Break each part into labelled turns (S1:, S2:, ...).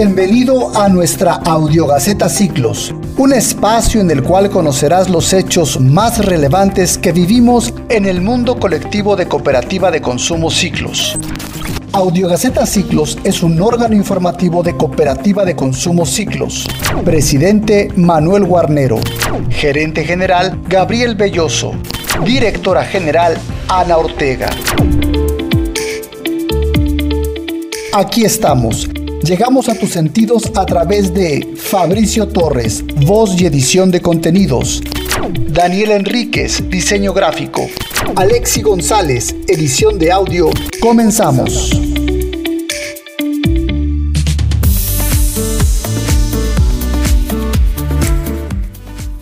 S1: Bienvenido a nuestra Audiogaceta Ciclos, un espacio en el cual conocerás los hechos más relevantes que vivimos en el mundo colectivo de cooperativa de consumo Ciclos. Audiogaceta Ciclos es un órgano informativo de Cooperativa de Consumo Ciclos. Presidente Manuel Guarnero. Gerente General Gabriel Belloso. Directora General Ana Ortega. Aquí estamos. Llegamos a tus sentidos a través de Fabricio Torres, voz y edición de contenidos. Daniel Enríquez, diseño gráfico. Alexi González, edición de audio. Comenzamos.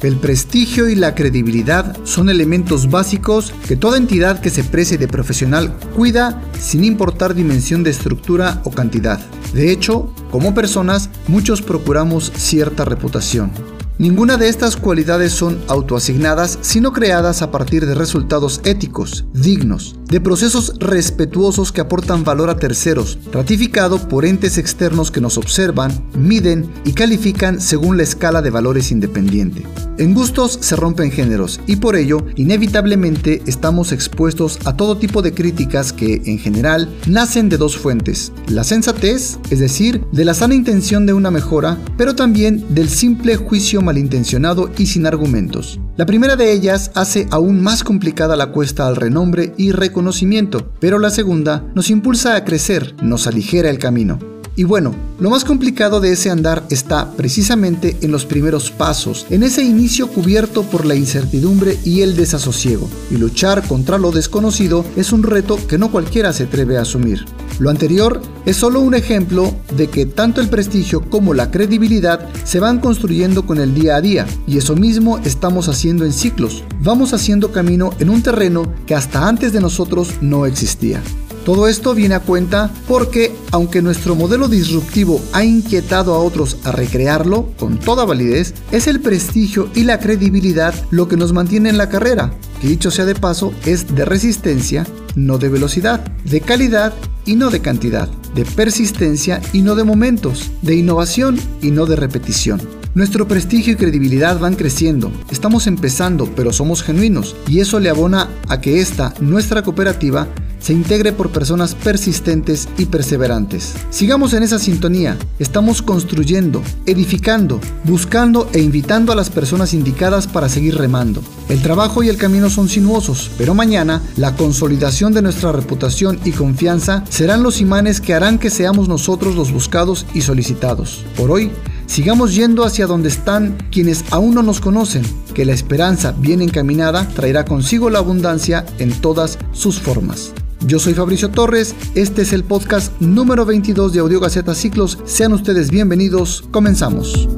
S1: El prestigio y la credibilidad son elementos básicos que toda entidad que se precie de profesional cuida sin importar dimensión de estructura o cantidad. De hecho, como personas, muchos procuramos cierta reputación. Ninguna de estas cualidades son autoasignadas, sino creadas a partir de resultados éticos, dignos, de procesos respetuosos que aportan valor a terceros, ratificado por entes externos que nos observan, miden y califican según la escala de valores independiente. En gustos se rompen géneros y por ello, inevitablemente, estamos expuestos a todo tipo de críticas que, en general, nacen de dos fuentes. La sensatez, es decir, de la sana intención de una mejora, pero también del simple juicio malintencionado y sin argumentos. La primera de ellas hace aún más complicada la cuesta al renombre y reconocimiento, pero la segunda nos impulsa a crecer, nos aligera el camino. Y bueno, lo más complicado de ese andar está precisamente en los primeros pasos, en ese inicio cubierto por la incertidumbre y el desasosiego. Y luchar contra lo desconocido es un reto que no cualquiera se atreve a asumir. Lo anterior es solo un ejemplo de que tanto el prestigio como la credibilidad se van construyendo con el día a día, y eso mismo estamos haciendo en ciclos. Vamos haciendo camino en un terreno que hasta antes de nosotros no existía. Todo esto viene a cuenta porque, aunque nuestro modelo disruptivo ha inquietado a otros a recrearlo con toda validez, es el prestigio y la credibilidad lo que nos mantiene en la carrera, que dicho sea de paso es de resistencia, no de velocidad, de calidad y no de cantidad, de persistencia y no de momentos, de innovación y no de repetición. Nuestro prestigio y credibilidad van creciendo, estamos empezando, pero somos genuinos, y eso le abona a que esta, nuestra cooperativa, se integre por personas persistentes y perseverantes. Sigamos en esa sintonía, estamos construyendo, edificando, buscando e invitando a las personas indicadas para seguir remando. El trabajo y el camino son sinuosos, pero mañana la consolidación de nuestra reputación y confianza serán los imanes que harán que seamos nosotros los buscados y solicitados. Por hoy, sigamos yendo hacia donde están quienes aún no nos conocen, que la esperanza bien encaminada traerá consigo la abundancia en todas sus formas. Yo soy Fabricio Torres, este es el podcast número 22 de Audio Gaceta Ciclos. Sean ustedes bienvenidos, comenzamos.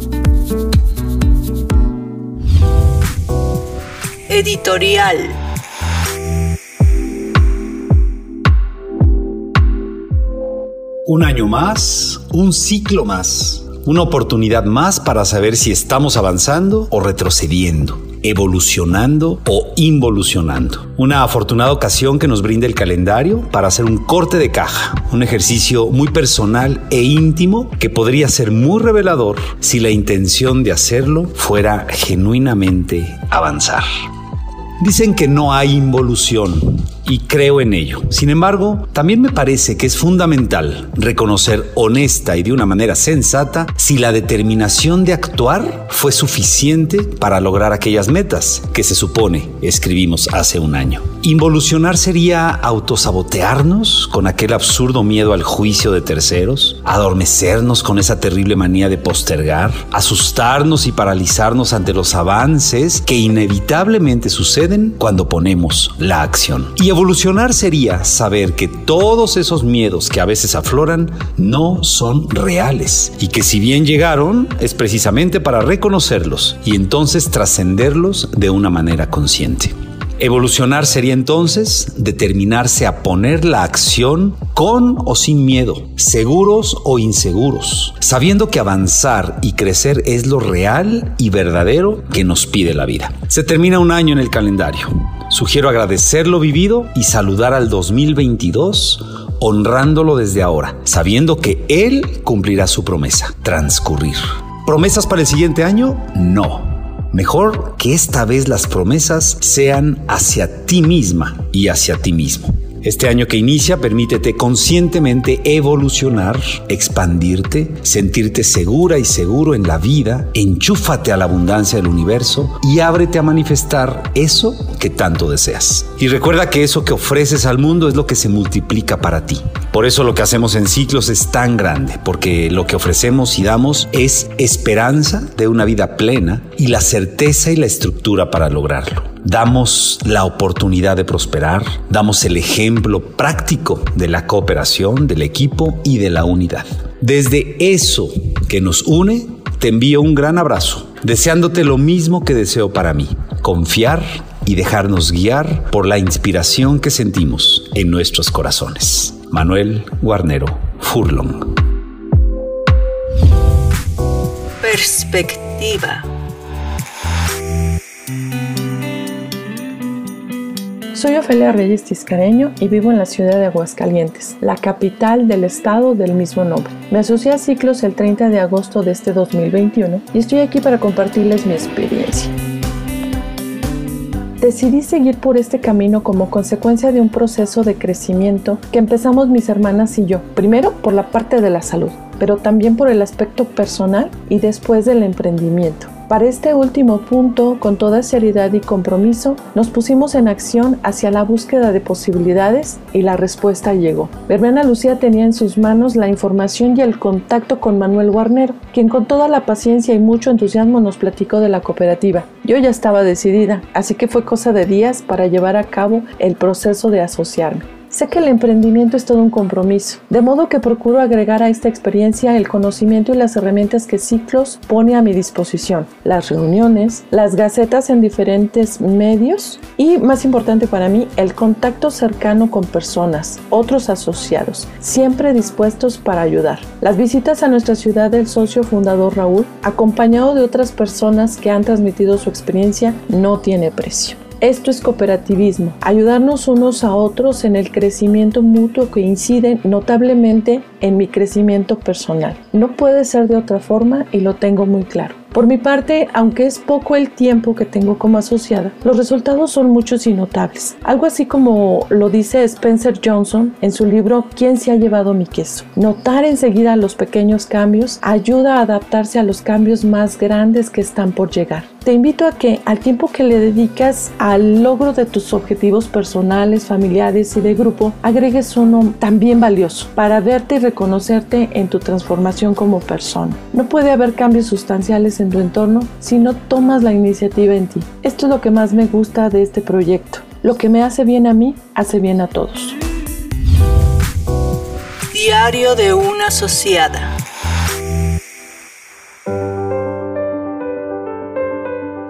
S2: Editorial.
S3: Un año más, un ciclo más, una oportunidad más para saber si estamos avanzando o retrocediendo evolucionando o involucionando. Una afortunada ocasión que nos brinda el calendario para hacer un corte de caja, un ejercicio muy personal e íntimo que podría ser muy revelador si la intención de hacerlo fuera genuinamente avanzar. Dicen que no hay involución y creo en ello. Sin embargo, también me parece que es fundamental reconocer honesta y de una manera sensata si la determinación de actuar fue suficiente para lograr aquellas metas que se supone escribimos hace un año. Involucionar sería autosabotearnos con aquel absurdo miedo al juicio de terceros, adormecernos con esa terrible manía de postergar, asustarnos y paralizarnos ante los avances que inevitablemente suceden cuando ponemos la acción. Evolucionar sería saber que todos esos miedos que a veces afloran no son reales y que si bien llegaron es precisamente para reconocerlos y entonces trascenderlos de una manera consciente. Evolucionar sería entonces determinarse a poner la acción con o sin miedo, seguros o inseguros, sabiendo que avanzar y crecer es lo real y verdadero que nos pide la vida. Se termina un año en el calendario. Sugiero agradecer lo vivido y saludar al 2022 honrándolo desde ahora, sabiendo que Él cumplirá su promesa, transcurrir. ¿Promesas para el siguiente año? No. Mejor que esta vez las promesas sean hacia ti misma y hacia ti mismo. Este año que inicia, permítete conscientemente evolucionar, expandirte, sentirte segura y seguro en la vida, enchúfate a la abundancia del universo y ábrete a manifestar eso que tanto deseas. Y recuerda que eso que ofreces al mundo es lo que se multiplica para ti. Por eso lo que hacemos en ciclos es tan grande, porque lo que ofrecemos y damos es esperanza de una vida plena y la certeza y la estructura para lograrlo damos la oportunidad de prosperar, damos el ejemplo práctico de la cooperación, del equipo y de la unidad. Desde eso que nos une, te envío un gran abrazo, deseándote lo mismo que deseo para mí, confiar y dejarnos guiar por la inspiración que sentimos en nuestros corazones. Manuel Guarnero Furlong.
S2: Perspectiva.
S4: Soy Ofelia Reyes Tiscareño y vivo en la ciudad de Aguascalientes, la capital del estado del mismo nombre. Me asocié a Ciclos el 30 de agosto de este 2021 y estoy aquí para compartirles mi experiencia. Decidí seguir por este camino como consecuencia de un proceso de crecimiento que empezamos mis hermanas y yo, primero por la parte de la salud, pero también por el aspecto personal y después del emprendimiento. Para este último punto, con toda seriedad y compromiso, nos pusimos en acción hacia la búsqueda de posibilidades y la respuesta llegó. Hermana Lucía tenía en sus manos la información y el contacto con Manuel Guarnero, quien con toda la paciencia y mucho entusiasmo nos platicó de la cooperativa. Yo ya estaba decidida, así que fue cosa de días para llevar a cabo el proceso de asociarme. Sé que el emprendimiento es todo un compromiso, de modo que procuro agregar a esta experiencia el conocimiento y las herramientas que Ciclos pone a mi disposición, las reuniones, las gacetas en diferentes medios y, más importante para mí, el contacto cercano con personas, otros asociados, siempre dispuestos para ayudar. Las visitas a nuestra ciudad del socio fundador Raúl, acompañado de otras personas que han transmitido su experiencia, no tiene precio. Esto es cooperativismo, ayudarnos unos a otros en el crecimiento mutuo que incide notablemente en mi crecimiento personal. No puede ser de otra forma y lo tengo muy claro. Por mi parte, aunque es poco el tiempo que tengo como asociada, los resultados son muchos y notables. Algo así como lo dice Spencer Johnson en su libro ¿Quién se ha llevado mi queso? Notar enseguida los pequeños cambios ayuda a adaptarse a los cambios más grandes que están por llegar. Te invito a que al tiempo que le dedicas al logro de tus objetivos personales, familiares y de grupo, agregues uno también valioso para verte y reconocerte en tu transformación como persona. No puede haber cambios sustanciales en tu entorno si no tomas la iniciativa en ti. Esto es lo que más me gusta de este proyecto. Lo que me hace bien a mí, hace bien a todos.
S2: Diario de una asociada.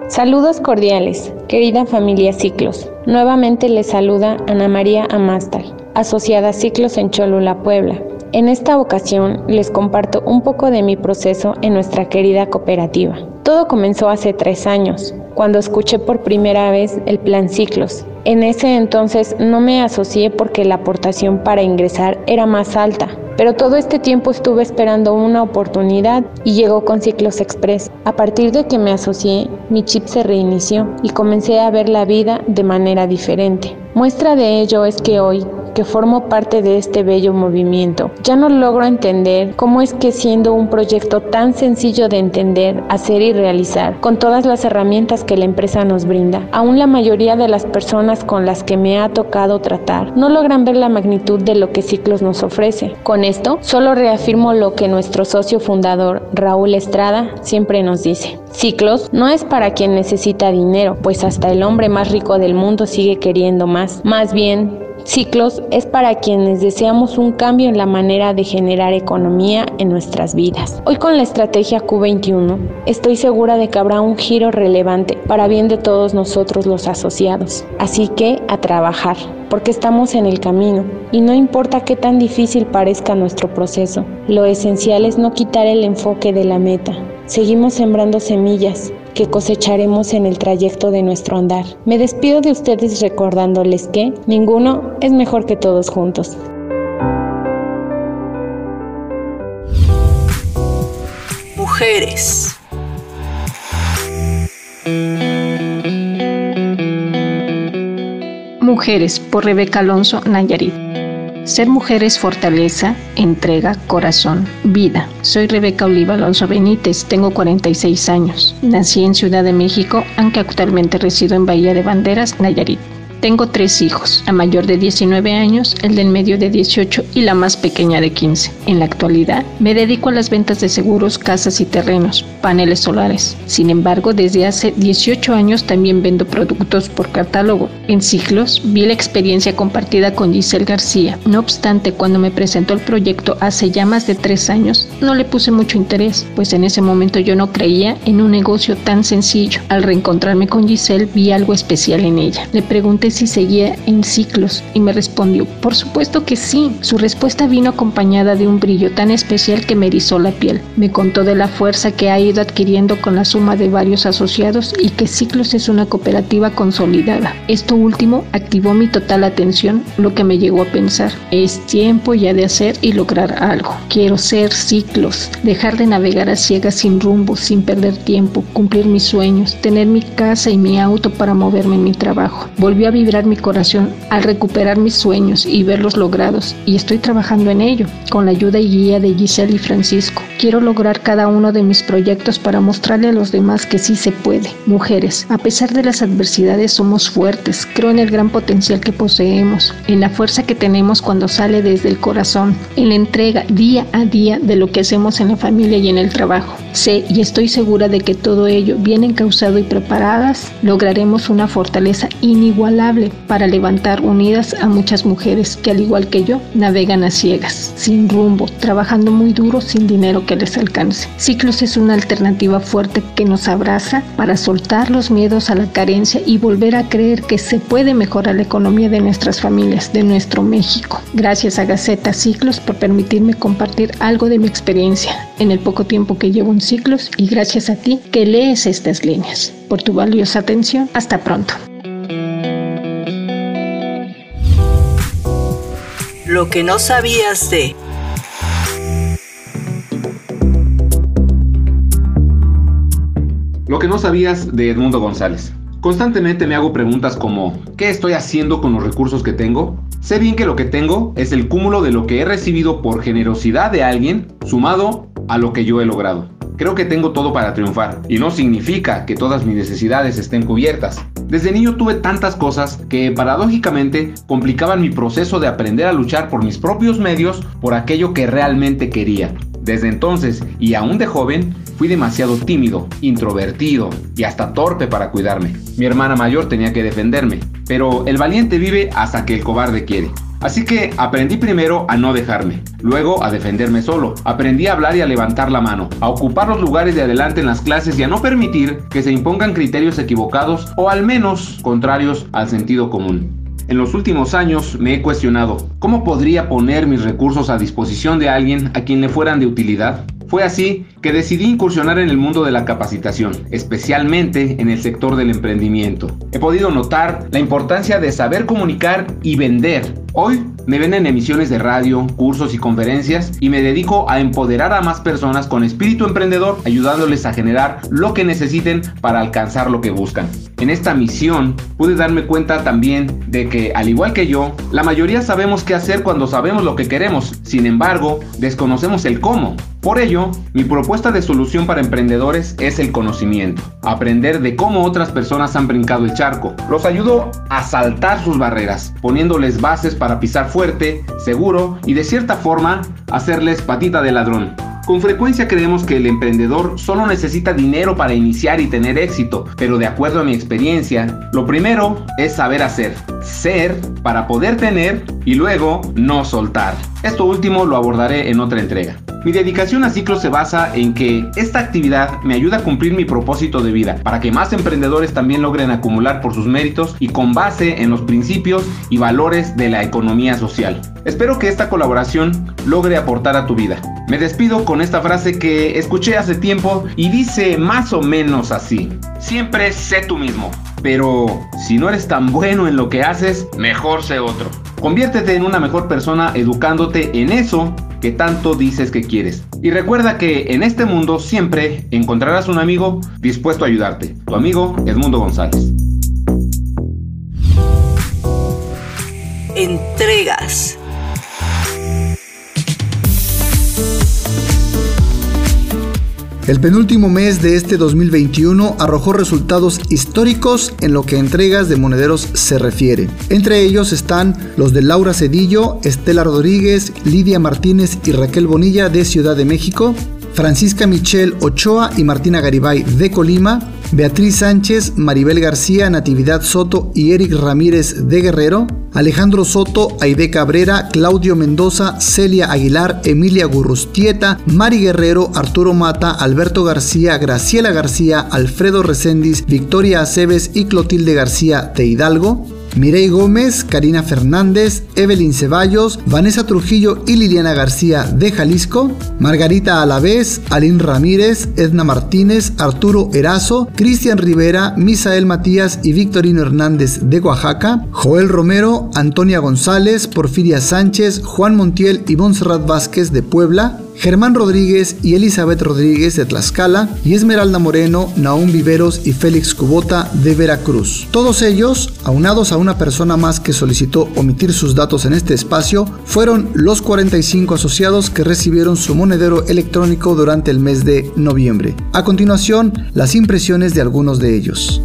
S5: Saludos cordiales, querida familia Ciclos. Nuevamente les saluda Ana María Amastal, asociada Ciclos en Cholula, Puebla. En esta ocasión les comparto un poco de mi proceso en nuestra querida cooperativa. Todo comenzó hace tres años, cuando escuché por primera vez el plan Ciclos. En ese entonces no me asocié porque la aportación para ingresar era más alta, pero todo este tiempo estuve esperando una oportunidad y llegó con Ciclos Express. A partir de que me asocié, mi chip se reinició y comencé a ver la vida de manera diferente. Muestra de ello es que hoy, que formo parte de este bello movimiento. Ya no logro entender cómo es que siendo un proyecto tan sencillo de entender, hacer y realizar, con todas las herramientas que la empresa nos brinda, aún la mayoría de las personas con las que me ha tocado tratar no logran ver la magnitud de lo que Ciclos nos ofrece. Con esto, solo reafirmo lo que nuestro socio fundador, Raúl Estrada, siempre nos dice. Ciclos no es para quien necesita dinero, pues hasta el hombre más rico del mundo sigue queriendo más. Más bien, Ciclos es para quienes deseamos un cambio en la manera de generar economía en nuestras vidas. Hoy con la estrategia Q21 estoy segura de que habrá un giro relevante para bien de todos nosotros los asociados. Así que a trabajar, porque estamos en el camino y no importa qué tan difícil parezca nuestro proceso, lo esencial es no quitar el enfoque de la meta. Seguimos sembrando semillas que cosecharemos en el trayecto de nuestro andar. Me despido de ustedes recordándoles que ninguno es mejor que todos juntos.
S2: Mujeres.
S6: Mujeres por Rebeca Alonso Nayarit. Ser mujer es fortaleza, entrega, corazón, vida. Soy Rebeca Oliva Alonso Benítez, tengo 46 años. Nací en Ciudad de México, aunque actualmente resido en Bahía de Banderas, Nayarit. Tengo tres hijos, la mayor de 19 años, el del medio de 18 y la más pequeña de 15. En la actualidad, me dedico a las ventas de seguros, casas y terrenos, paneles solares. Sin embargo, desde hace 18 años también vendo productos por catálogo. En ciclos, vi la experiencia compartida con Giselle García. No obstante, cuando me presentó el proyecto hace ya más de tres años, no le puse mucho interés, pues en ese momento yo no creía en un negocio tan sencillo. Al reencontrarme con Giselle, vi algo especial en ella. Le pregunté si seguía en ciclos y me respondió, por supuesto que sí. Su respuesta vino acompañada de un brillo tan especial que me erizó la piel. Me contó de la fuerza que ha ido adquiriendo con la suma de varios asociados y que Ciclos es una cooperativa consolidada. Esto último activó mi total atención, lo que me llegó a pensar, es tiempo ya de hacer y lograr algo. Quiero ser Ciclos, dejar de navegar a ciegas sin rumbo, sin perder tiempo, cumplir mis sueños, tener mi casa y mi auto para moverme en mi trabajo. Volvió a vibrar mi corazón al recuperar mis sueños y verlos logrados, y estoy trabajando en ello, con la ayuda y guía de Giselle y Francisco. Quiero lograr cada uno de mis proyectos para mostrarle a los demás que sí se puede. Mujeres, a pesar de las adversidades somos fuertes, creo en el gran potencial que poseemos, en la fuerza que tenemos cuando sale desde el corazón, en la entrega día a día de lo que hacemos en la familia y en el trabajo. Sé y estoy segura de que todo ello, bien encausado y preparadas, lograremos una fortaleza inigualable para levantar unidas a muchas mujeres que al igual que yo navegan a ciegas, sin rumbo, trabajando muy duro sin dinero que les alcance. Ciclos es una alternativa fuerte que nos abraza para soltar los miedos a la carencia y volver a creer que se puede mejorar la economía de nuestras familias, de nuestro México. Gracias a Gaceta Ciclos por permitirme compartir algo de mi experiencia en el poco tiempo que llevo en Ciclos y gracias a ti que lees estas líneas. Por tu valiosa atención, hasta pronto.
S2: Lo que no sabías de...
S7: Lo que no sabías de Edmundo González. Constantemente me hago preguntas como ¿qué estoy haciendo con los recursos que tengo? Sé bien que lo que tengo es el cúmulo de lo que he recibido por generosidad de alguien sumado a lo que yo he logrado. Creo que tengo todo para triunfar y no significa que todas mis necesidades estén cubiertas. Desde niño tuve tantas cosas que paradójicamente complicaban mi proceso de aprender a luchar por mis propios medios por aquello que realmente quería. Desde entonces, y aún de joven, fui demasiado tímido, introvertido y hasta torpe para cuidarme. Mi hermana mayor tenía que defenderme, pero el valiente vive hasta que el cobarde quiere. Así que aprendí primero a no dejarme, luego a defenderme solo, aprendí a hablar y a levantar la mano, a ocupar los lugares de adelante en las clases y a no permitir que se impongan criterios equivocados o al menos contrarios al sentido común. En los últimos años me he cuestionado, ¿cómo podría poner mis recursos a disposición de alguien a quien le fueran de utilidad? Fue así que decidí incursionar en el mundo de la capacitación, especialmente en el sector del emprendimiento. He podido notar la importancia de saber comunicar y vender. Hoy me ven en emisiones de radio, cursos y conferencias y me dedico a empoderar a más personas con espíritu emprendedor, ayudándoles a generar lo que necesiten para alcanzar lo que buscan. En esta misión pude darme cuenta también de que, al igual que yo, la mayoría sabemos qué hacer cuando sabemos lo que queremos, sin embargo, desconocemos el cómo. Por ello, mi propuesta de solución para emprendedores es el conocimiento. Aprender de cómo otras personas han brincado el charco. Los ayudo a saltar sus barreras, poniéndoles bases para pisar fuerte, seguro y de cierta forma hacerles patita de ladrón. Con frecuencia creemos que el emprendedor solo necesita dinero para iniciar y tener éxito, pero de acuerdo a mi experiencia, lo primero es saber hacer, ser para poder tener y luego no soltar. Esto último lo abordaré en otra entrega. Mi dedicación a ciclos se basa en que esta actividad me ayuda a cumplir mi propósito de vida, para que más emprendedores también logren acumular por sus méritos y con base en los principios y valores de la economía social. Espero que esta colaboración logre aportar a tu vida. Me despido con esta frase que escuché hace tiempo y dice más o menos así. Siempre sé tú mismo, pero si no eres tan bueno en lo que haces, mejor sé otro. Conviértete en una mejor persona educándote en eso que tanto dices que quieres. Y recuerda que en este mundo siempre encontrarás un amigo dispuesto a ayudarte. Tu amigo Edmundo González.
S2: Entregas.
S1: El penúltimo mes de este 2021 arrojó resultados históricos en lo que entregas de monederos se refiere. Entre ellos están los de Laura Cedillo, Estela Rodríguez, Lidia Martínez y Raquel Bonilla de Ciudad de México, Francisca Michelle Ochoa y Martina Garibay de Colima, Beatriz Sánchez, Maribel García, Natividad Soto y Eric Ramírez de Guerrero, Alejandro Soto, Aide Cabrera, Claudio Mendoza, Celia Aguilar, Emilia Gurrustieta, Mari Guerrero, Arturo Mata, Alberto García, Graciela García, Alfredo Recendis, Victoria Aceves y Clotilde García de Hidalgo, Mirey Gómez, Karina Fernández, Evelyn Ceballos, Vanessa Trujillo y Liliana García de Jalisco, Margarita Alavés, Alín Ramírez, Edna Martínez, Arturo Erazo, Cristian Rivera, Misael Matías y Victorino Hernández de Oaxaca, Joel Romero, Antonia González, Porfiria Sánchez, Juan Montiel y Montserrat Vázquez de Puebla, Germán Rodríguez y Elizabeth Rodríguez de Tlaxcala y Esmeralda Moreno, Naum Viveros y Félix Cubota de Veracruz. Todos ellos, aunados a una persona más que solicitó omitir sus datos en este espacio, fueron los 45 asociados que recibieron su monedero electrónico durante el mes de noviembre. A continuación, las impresiones de algunos de ellos.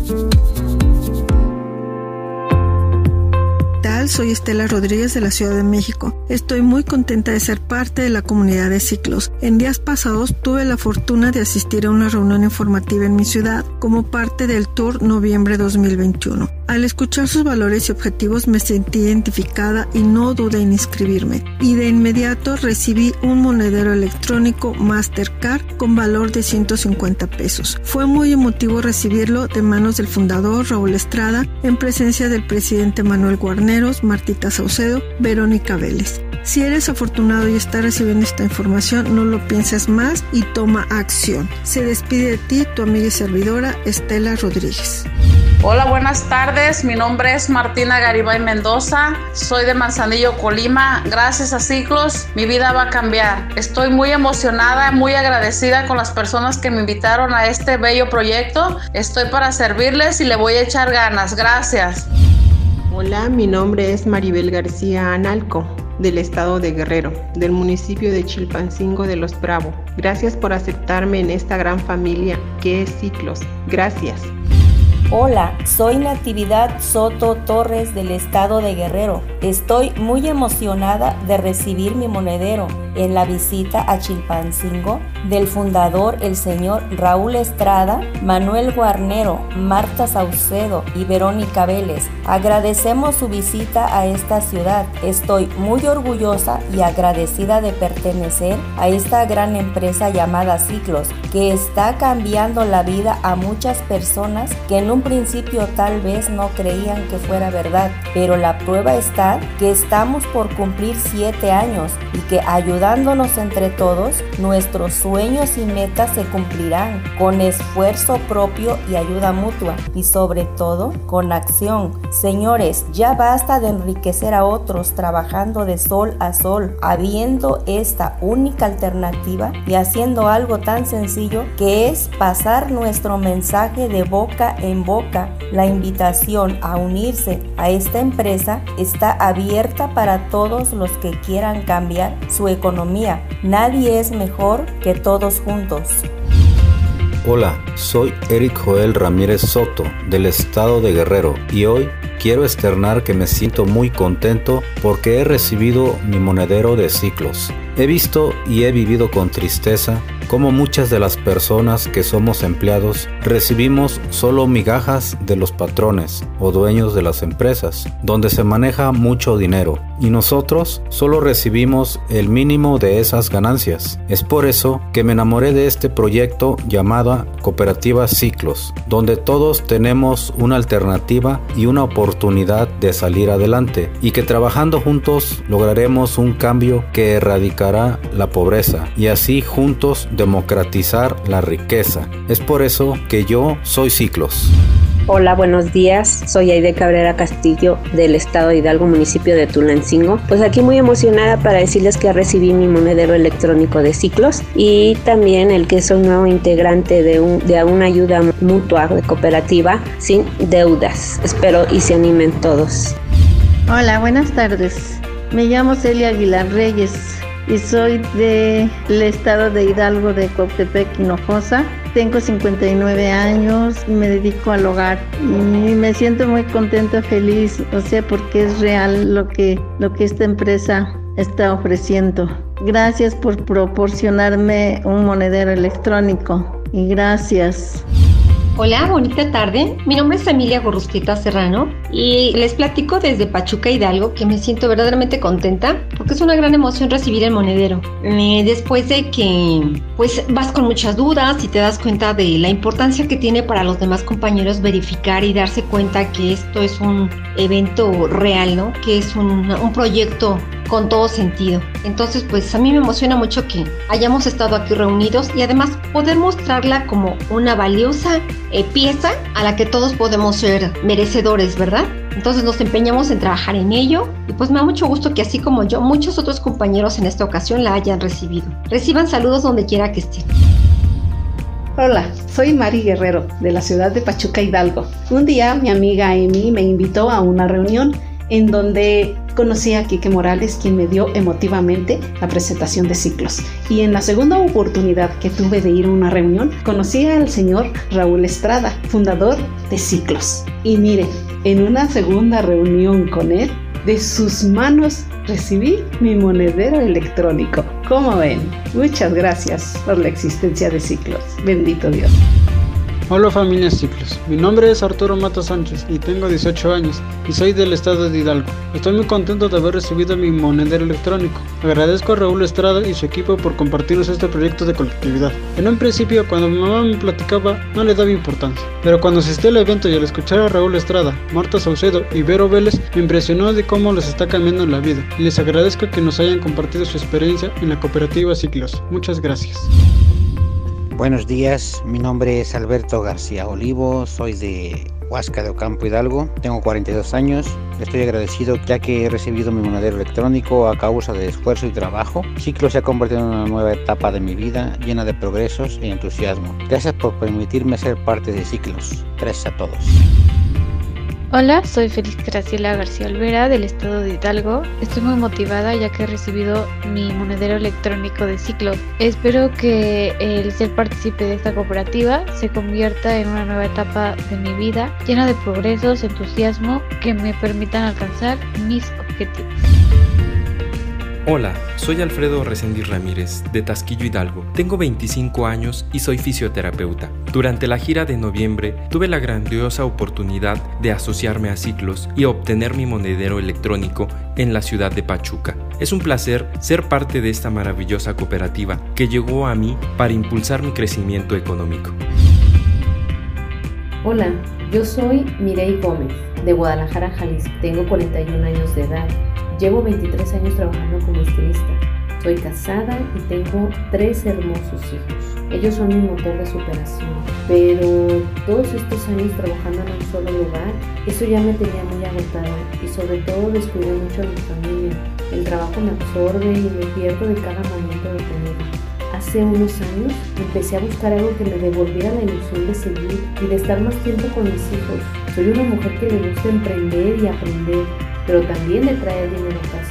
S8: Soy Estela Rodríguez de la Ciudad de México. Estoy muy contenta de ser parte de la comunidad de ciclos. En días pasados tuve la fortuna de asistir a una reunión informativa en mi ciudad como parte del Tour Noviembre 2021. Al escuchar sus valores y objetivos me sentí identificada y no dudé en inscribirme. Y de inmediato recibí un monedero electrónico Mastercard con valor de 150 pesos. Fue muy emotivo recibirlo de manos del fundador Raúl Estrada en presencia del presidente Manuel Guarneros, Martita Saucedo, Verónica Vélez. Si eres afortunado y estás recibiendo esta información, no lo pienses más y toma acción. Se despide de ti tu amiga y servidora Estela Rodríguez.
S9: Hola, buenas tardes. Mi nombre es Martina Garibay Mendoza. Soy de Manzanillo, Colima. Gracias a Ciclos, mi vida va a cambiar. Estoy muy emocionada, muy agradecida con las personas que me invitaron a este bello proyecto. Estoy para servirles y le voy a echar ganas. Gracias.
S10: Hola, mi nombre es Maribel García Analco del estado de Guerrero, del municipio de Chilpancingo de Los Bravo. Gracias por aceptarme en esta gran familia que es Ciclos. Gracias.
S11: Hola, soy Natividad Soto Torres del estado de Guerrero. Estoy muy emocionada de recibir mi monedero en la visita a Chilpancingo del fundador el señor Raúl Estrada, Manuel Guarnero, Marta Saucedo y Verónica Vélez. Agradecemos su visita a esta ciudad. Estoy muy orgullosa y agradecida de pertenecer a esta gran empresa llamada Ciclos, que está cambiando la vida a muchas personas que en un principio tal vez no creían que fuera verdad, pero la prueba está que estamos por cumplir siete años y que ayudándonos entre todos, nuestros sueños y metas se cumplirán con esfuerzo propio y ayuda mutua y sobre todo con acción. Señores, ya basta de enriquecer a otros trabajando de sol a sol, habiendo esta única alternativa y haciendo algo tan sencillo que es pasar nuestro mensaje de boca en boca. La invitación a unirse a esta empresa está abierta para todos los que quieran cambiar su economía. Nadie es mejor que todos juntos.
S12: Hola, soy Eric Joel Ramírez Soto del estado de Guerrero y hoy quiero externar que me siento muy contento porque he recibido mi monedero de ciclos. He visto y he vivido con tristeza como muchas de las personas que somos empleados recibimos solo migajas de los patrones o dueños de las empresas, donde se maneja mucho dinero, y nosotros solo recibimos el mínimo de esas ganancias. Es por eso que me enamoré de este proyecto llamado Cooperativa Ciclos, donde todos tenemos una alternativa y una oportunidad de salir adelante, y que trabajando juntos lograremos un cambio que erradicará la pobreza, y así juntos democratizar la riqueza. Es por eso que yo soy Ciclos.
S13: Hola, buenos días. Soy Aide Cabrera Castillo del estado de Hidalgo, municipio de Tulancingo. Pues aquí muy emocionada para decirles que recibí mi monedero electrónico de ciclos y también el que soy nuevo integrante de, un, de una ayuda mutua de cooperativa sin deudas. Espero y se animen todos.
S14: Hola, buenas tardes. Me llamo Celia Aguilar Reyes y soy del estado de Hidalgo de Coptepec, Hinojosa. Tengo 59 años y me dedico al hogar y me siento muy contenta, feliz, o sea, porque es real lo que, lo que esta empresa está ofreciendo. Gracias por proporcionarme un monedero electrónico y gracias.
S15: Hola, bonita tarde. Mi nombre es Emilia Gorrusqueta Serrano y les platico desde Pachuca Hidalgo que me siento verdaderamente contenta porque es una gran emoción recibir el monedero. Eh, después de que pues vas con muchas dudas y te das cuenta de la importancia que tiene para los demás compañeros verificar y darse cuenta que esto es un evento real, ¿no? Que es un proyecto con todo sentido. Entonces, pues a mí me emociona mucho que hayamos estado aquí reunidos y además poder mostrarla como una valiosa eh, pieza a la que todos podemos ser merecedores, ¿verdad? Entonces nos empeñamos en trabajar en ello y pues me da mucho gusto que así como yo, muchos otros compañeros en esta ocasión la hayan recibido. Reciban saludos donde quiera que estén.
S16: Hola, soy Mari Guerrero de la ciudad de Pachuca Hidalgo. Un día mi amiga Emi me invitó a una reunión en donde conocí a Quique Morales, quien me dio emotivamente la presentación de ciclos. Y en la segunda oportunidad que tuve de ir a una reunión, conocí al señor Raúl Estrada, fundador de Ciclos. Y miren, en una segunda reunión con él, de sus manos recibí mi monedero electrónico. ¿Cómo ven? Muchas gracias por la existencia de Ciclos. Bendito Dios.
S17: Hola familia Ciclos, mi nombre es Arturo Mata Sánchez y tengo 18 años y soy del estado de Hidalgo. Estoy muy contento de haber recibido mi monedero electrónico. Agradezco a Raúl Estrada y su equipo por compartirnos este proyecto de colectividad. En un principio cuando mi mamá me platicaba no le daba importancia, pero cuando asistí al evento y al escuchar a Raúl Estrada, Marta Saucedo y Vero Vélez me impresionó de cómo les está cambiando la vida y les agradezco que nos hayan compartido su experiencia en la cooperativa Ciclos. Muchas gracias.
S18: Buenos días, mi nombre es Alberto García Olivo, soy de Huasca de Ocampo Hidalgo, tengo 42 años, estoy agradecido ya que he recibido mi monedero electrónico a causa de esfuerzo y trabajo. Ciclo se ha convertido en una nueva etapa de mi vida llena de progresos e entusiasmo. Gracias por permitirme ser parte de Ciclos. Gracias a todos.
S19: Hola, soy Félix Graciela García Olvera del estado de Hidalgo. Estoy muy motivada ya que he recibido mi monedero electrónico de ciclo. Espero que el ser partícipe de esta cooperativa se convierta en una nueva etapa de mi vida llena de progresos, entusiasmo que me permitan alcanzar mis objetivos.
S20: Hola, soy Alfredo Resendiz Ramírez, de Tasquillo Hidalgo. Tengo 25 años y soy fisioterapeuta. Durante la gira de noviembre tuve la grandiosa oportunidad de asociarme a Ciclos y obtener mi monedero electrónico en la ciudad de Pachuca. Es un placer ser parte de esta maravillosa cooperativa que llegó a mí para impulsar mi crecimiento económico.
S21: Hola, yo soy Mirei Gómez, de Guadalajara, Jalisco. Tengo 41 años de edad. Llevo 23 años trabajando como estilista. Soy casada y tengo tres hermosos hijos. Ellos son mi motor de superación. Pero todos estos años trabajando en un solo lugar, eso ya me tenía muy agotada y sobre todo descuidé mucho a mi familia. El trabajo me absorbe y me pierdo de cada momento de tenerlo. Hace unos años empecé a buscar algo que me devolviera la ilusión de seguir y de estar más tiempo con mis hijos. Soy una mujer que le gusta emprender y aprender, pero también de traer dinero a casa.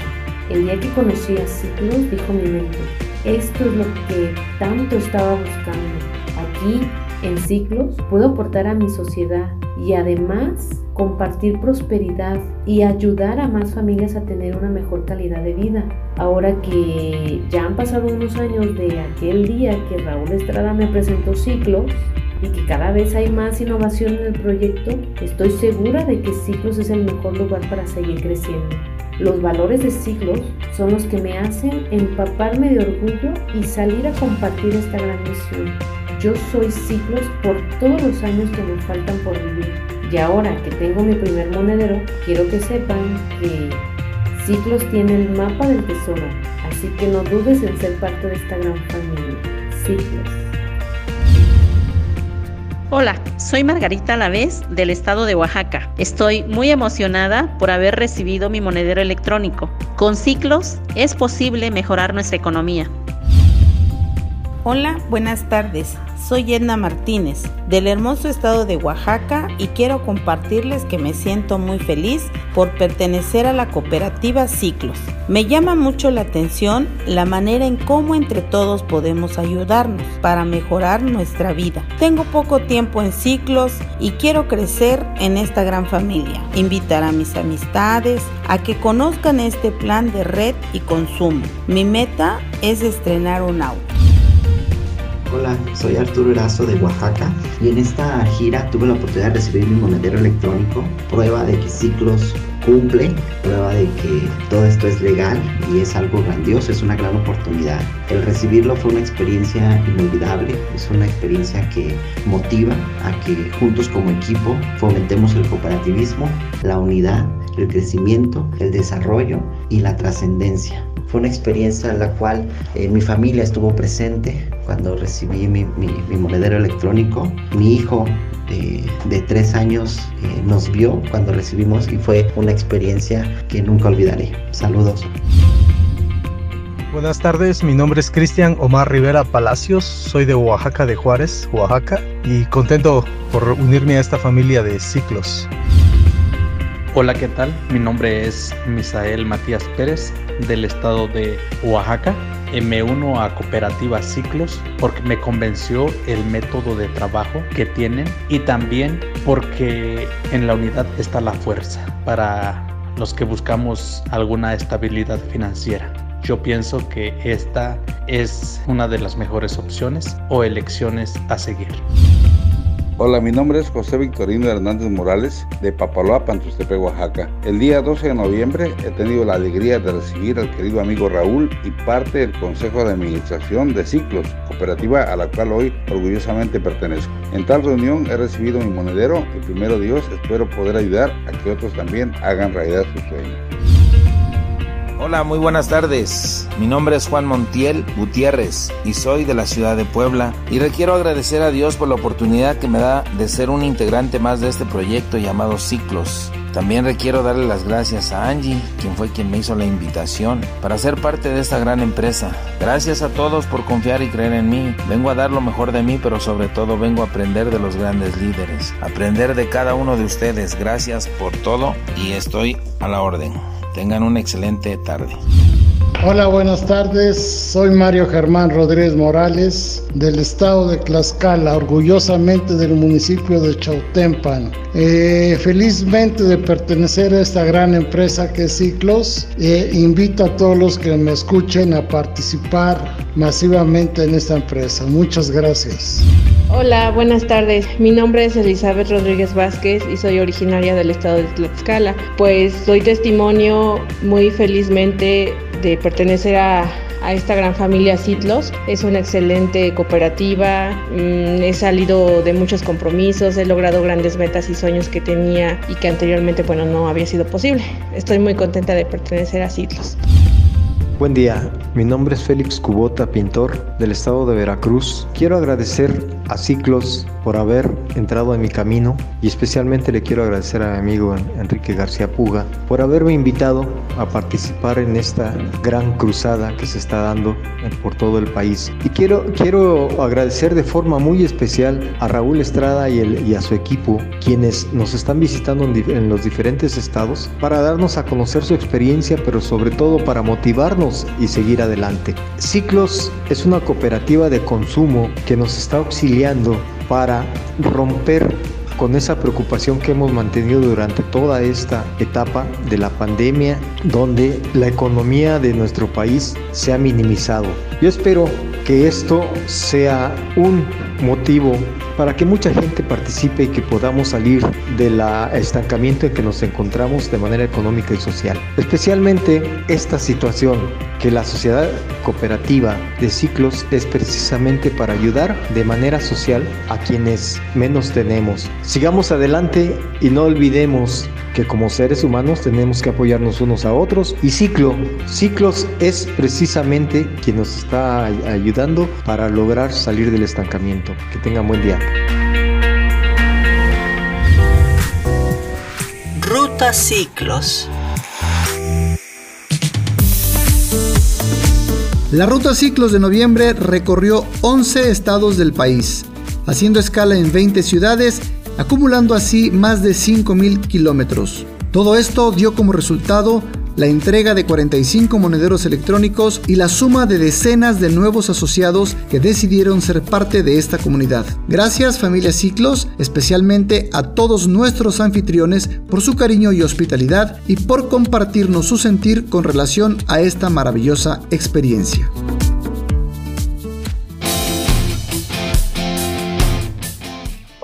S21: El día que conocí a Ciclos, dijo mi mente, esto es lo que tanto estaba buscando. Aquí, en Ciclos, puedo aportar a mi sociedad y además compartir prosperidad y ayudar a más familias a tener una mejor calidad de vida. Ahora que ya han pasado unos años de aquel día que Raúl Estrada me presentó Ciclos, y que cada vez hay más innovación en el proyecto, estoy segura de que Ciclos es el mejor lugar para seguir creciendo. Los valores de Ciclos son los que me hacen empaparme de orgullo y salir a compartir esta gran misión. Yo soy Ciclos por todos los años que me faltan por vivir. Y ahora que tengo mi primer monedero, quiero que sepan que Ciclos tiene el mapa del tesoro, así que no dudes en ser parte de esta gran familia. Ciclos.
S22: Hola, soy Margarita Lavés del estado de Oaxaca. Estoy muy emocionada por haber recibido mi monedero electrónico. Con ciclos es posible mejorar nuestra economía.
S23: Hola, buenas tardes. Soy Edna Martínez del hermoso estado de Oaxaca y quiero compartirles que me siento muy feliz por pertenecer a la cooperativa Ciclos. Me llama mucho la atención la manera en cómo entre todos podemos ayudarnos para mejorar nuestra vida. Tengo poco tiempo en Ciclos y quiero crecer en esta gran familia. Invitar a mis amistades a que conozcan este plan de red y consumo. Mi meta es estrenar un auto.
S24: Hola, soy Arturo Erazo de Oaxaca y en esta gira tuve la oportunidad de recibir mi monedero electrónico, prueba de que ciclos cumple, prueba de que todo esto es legal y es algo grandioso, es una gran oportunidad. El recibirlo fue una experiencia inolvidable, es una experiencia que motiva a que juntos como equipo fomentemos el cooperativismo, la unidad, el crecimiento, el desarrollo y la trascendencia. Fue una experiencia en la cual eh, mi familia estuvo presente cuando recibí mi, monedero electrónico. Mi hijo de, tres años eh, nos vio cuando recibimos y fue una experiencia que nunca olvidaré. Saludos.
S25: Buenas tardes, mi nombre es Cristian Omar Rivera Palacios, soy de Oaxaca de Juárez, Oaxaca, y contento por unirme a esta familia de ciclos.
S26: Hola, ¿qué tal? Mi nombre es Misael Matías Pérez del estado de Oaxaca. Me uno a Cooperativa Ciclos porque me convenció el método de trabajo que tienen y también porque en la unidad está la fuerza para los que buscamos alguna estabilidad financiera. Yo pienso que esta es una de las mejores opciones o elecciones a seguir.
S27: Hola, mi nombre es José Victorino Hernández Morales de Papaloapan, Tuxtepec, Oaxaca. El día 12 de noviembre he tenido la alegría de recibir al querido amigo Raúl y parte del Consejo de Administración de Ciclos, cooperativa a la cual hoy orgullosamente pertenezco. En tal reunión he recibido mi monedero y primero Dios espero poder ayudar a que otros también hagan realidad su sueño.
S28: Hola, muy buenas tardes. Mi nombre es Juan Montiel Gutiérrez y soy de la ciudad de Puebla y le quiero agradecer a Dios por la oportunidad que me da de ser un integrante más de este proyecto llamado Ciclos. También requiero darle las gracias a Angie, quien fue quien me hizo la invitación para ser parte de esta gran empresa. Gracias a todos por confiar y creer en mí. Vengo a dar lo mejor de mí, pero sobre todo vengo a aprender de los grandes líderes. Aprender de cada uno de ustedes. Gracias por todo y estoy a la orden. Tengan una excelente tarde.
S29: Hola, buenas tardes. Soy Mario Germán Rodríguez Morales del estado de Tlaxcala, orgullosamente del municipio de Chautempan. Eh, felizmente de pertenecer a esta gran empresa que es Ciclos, eh, invito a todos los que me escuchen a participar masivamente en esta empresa. Muchas gracias.
S30: Hola, buenas tardes. Mi nombre es Elizabeth Rodríguez Vázquez y soy originaria del estado de Tlaxcala. Pues doy testimonio muy felizmente de pertenecer a, esta gran familia Citlos. Es una excelente cooperativa, mm, he salido de muchos compromisos, he logrado grandes metas y sueños que tenía y que anteriormente bueno, no había sido posible. Estoy muy contenta de pertenecer a Citlos.
S31: Buen día, mi nombre es Félix Cubota, pintor del estado de Veracruz. Quiero agradecer a Ciclos por haber entrado en mi camino y especialmente le quiero agradecer a mi amigo Enrique García Puga por haberme invitado a participar en esta gran cruzada que se está dando por todo el país. Y quiero, quiero agradecer de forma muy especial a Raúl Estrada y, el, y a su equipo, quienes nos están visitando en, en los diferentes estados para darnos a conocer su experiencia, pero sobre todo para motivarnos y seguir adelante. Ciclos es una cooperativa de consumo que nos está auxiliando para romper con esa preocupación que hemos mantenido durante toda esta etapa de la pandemia, donde la economía de nuestro país se ha minimizado. Yo espero que esto sea un motivo para que mucha gente participe y que podamos salir del estancamiento en que nos encontramos de manera económica y social. Especialmente esta situación que la sociedad cooperativa de ciclos es precisamente para ayudar de manera social a quienes menos tenemos. Sigamos adelante y no olvidemos que como seres humanos tenemos que apoyarnos unos a otros y Ciclo, Ciclos es precisamente quien nos está ayudando para lograr salir del estancamiento. Que tengan buen día.
S2: Ruta Ciclos.
S1: La Ruta Ciclos de noviembre recorrió 11 estados del país, haciendo escala en 20 ciudades acumulando así más de 5.000 kilómetros. Todo esto dio como resultado la entrega de 45 monederos electrónicos y la suma de decenas de nuevos asociados que decidieron ser parte de esta comunidad. Gracias familia Ciclos, especialmente a todos nuestros anfitriones por su cariño y hospitalidad y por compartirnos su sentir con relación a esta maravillosa experiencia.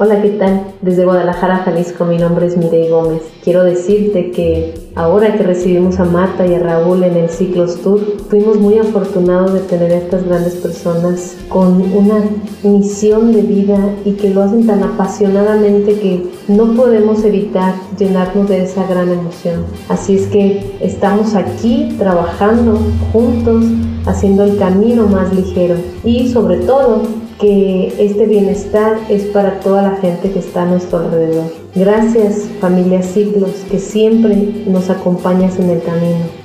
S32: Hola, ¿qué tal? Desde Guadalajara, Jalisco, mi nombre es Mirey Gómez. Quiero decirte que ahora que recibimos a Marta y a Raúl en el Ciclos Tour, fuimos muy afortunados de tener a estas grandes personas con una misión de vida y que lo hacen tan apasionadamente que no podemos evitar llenarnos de esa gran emoción. Así es que estamos aquí trabajando juntos, haciendo el camino más ligero y sobre todo que este bienestar es para toda la gente que está a nuestro alrededor. Gracias familia Siglos, que siempre nos acompañas en el camino.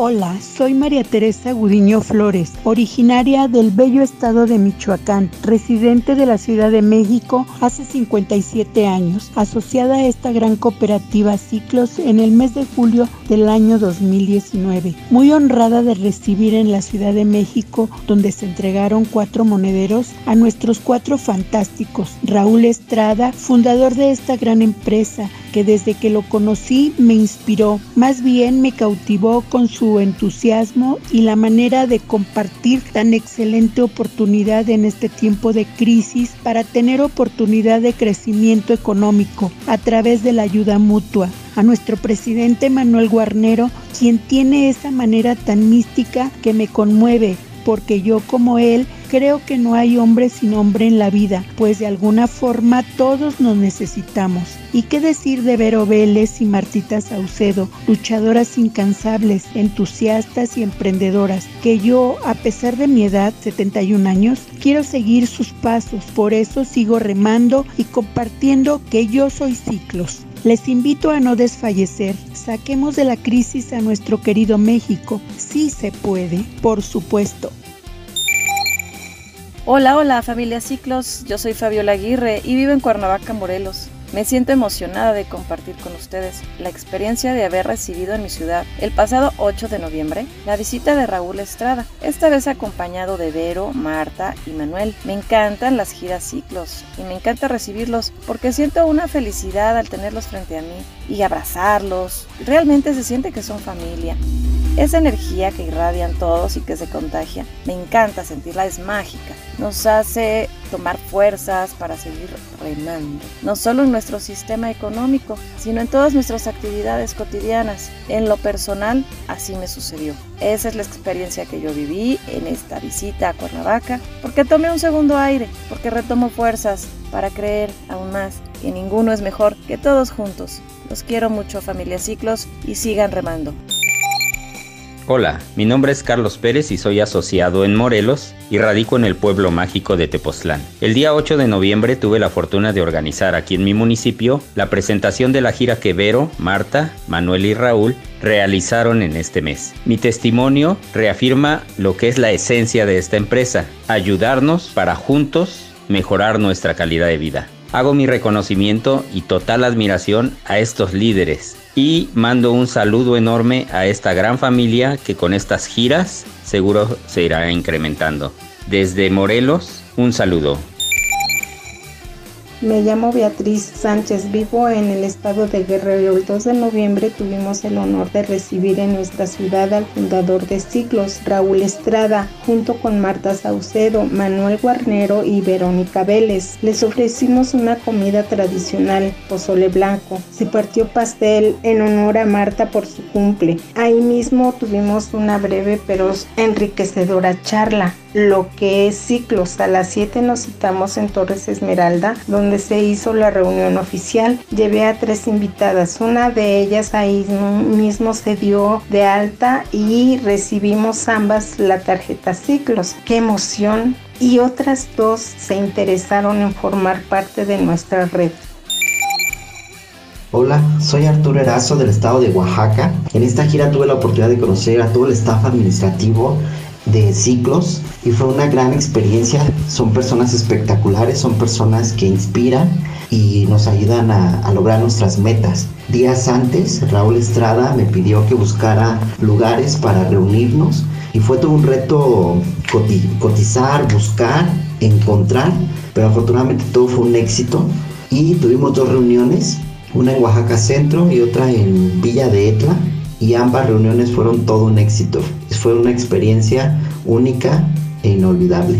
S33: Hola, soy María Teresa Gudiño Flores, originaria del bello estado de Michoacán, residente de la Ciudad de México hace 57 años, asociada a esta gran cooperativa Ciclos en el mes de julio del año 2019. Muy honrada de recibir en la Ciudad de México, donde se entregaron cuatro monederos, a nuestros cuatro fantásticos. Raúl Estrada, fundador de esta gran empresa, que desde que lo conocí me inspiró, más bien me cautivó con su entusiasmo y la manera de compartir tan excelente oportunidad en este tiempo de crisis para tener oportunidad de crecimiento económico a través de la ayuda mutua. A nuestro presidente Manuel Guarnero, quien tiene esa manera tan mística que me conmueve, porque yo como él creo que no hay hombre sin hombre en la vida, pues de alguna forma todos nos necesitamos. ¿Y qué decir de Vero Vélez y Martita Saucedo, luchadoras incansables, entusiastas y emprendedoras, que yo, a pesar de mi edad, 71 años, quiero seguir sus pasos, por eso sigo remando y compartiendo que yo soy ciclos. Les invito a no desfallecer. Saquemos de la crisis a nuestro querido México. Sí se puede, por supuesto.
S34: Hola, hola familia Ciclos, yo soy Fabiola Aguirre y vivo en Cuernavaca, Morelos. Me siento emocionada de compartir con ustedes la experiencia de haber recibido en mi ciudad el pasado 8 de noviembre la visita de Raúl Estrada, esta vez acompañado de Vero, Marta y Manuel. Me encantan las giras ciclos y me encanta recibirlos porque siento una felicidad al tenerlos frente a mí y abrazarlos. Realmente se siente que son familia. Esa energía que irradian todos y que se contagia, me encanta sentirla, es mágica. Nos hace tomar fuerzas para seguir remando, no solo en nuestro sistema económico, sino en todas nuestras actividades cotidianas. En lo personal, así me sucedió. Esa es la experiencia que yo viví en esta visita a Cuernavaca, porque tomé un segundo aire, porque retomo fuerzas para creer aún más que ninguno es mejor que todos juntos. Los quiero mucho familia Ciclos y sigan remando.
S35: Hola, mi nombre es Carlos Pérez y soy asociado en Morelos y radico en el pueblo mágico de Tepoztlán. El día 8 de noviembre tuve la fortuna de organizar aquí en mi municipio la presentación de la gira que Vero, Marta, Manuel y Raúl realizaron en este mes. Mi testimonio reafirma lo que es la esencia de esta empresa, ayudarnos para juntos mejorar nuestra calidad de vida. Hago mi reconocimiento y total admiración a estos líderes y mando un saludo enorme a esta gran familia que con estas giras seguro se irá incrementando. Desde Morelos, un saludo.
S36: Me llamo Beatriz Sánchez, vivo en el estado de Guerrero. El 2 de noviembre tuvimos el honor de recibir en nuestra ciudad al fundador de Ciclos, Raúl Estrada, junto con Marta Saucedo, Manuel Guarnero y Verónica Vélez. Les ofrecimos una comida tradicional, pozole blanco. Se partió pastel en honor a Marta por su cumple. Ahí mismo tuvimos una breve pero enriquecedora charla lo que es ciclos. A las 7 nos citamos en Torres Esmeralda, donde se hizo la reunión oficial. Llevé a tres invitadas. Una de ellas ahí mismo se dio de alta y recibimos ambas la tarjeta ciclos. ¡Qué emoción! Y otras dos se interesaron en formar parte de nuestra red.
S24: Hola, soy Arturo Erazo del estado de Oaxaca. En esta gira tuve la oportunidad de conocer a todo el staff administrativo de ciclos y fue una gran experiencia. Son personas espectaculares, son personas que inspiran y nos ayudan a, lograr nuestras metas. Días antes, Raúl Estrada me pidió que buscara lugares para reunirnos y fue todo un reto cotizar, buscar, encontrar, pero afortunadamente todo fue un éxito y tuvimos dos reuniones, una en Oaxaca Centro y otra en Villa de Etla y ambas reuniones fueron todo un éxito. Fue una experiencia única e inolvidable.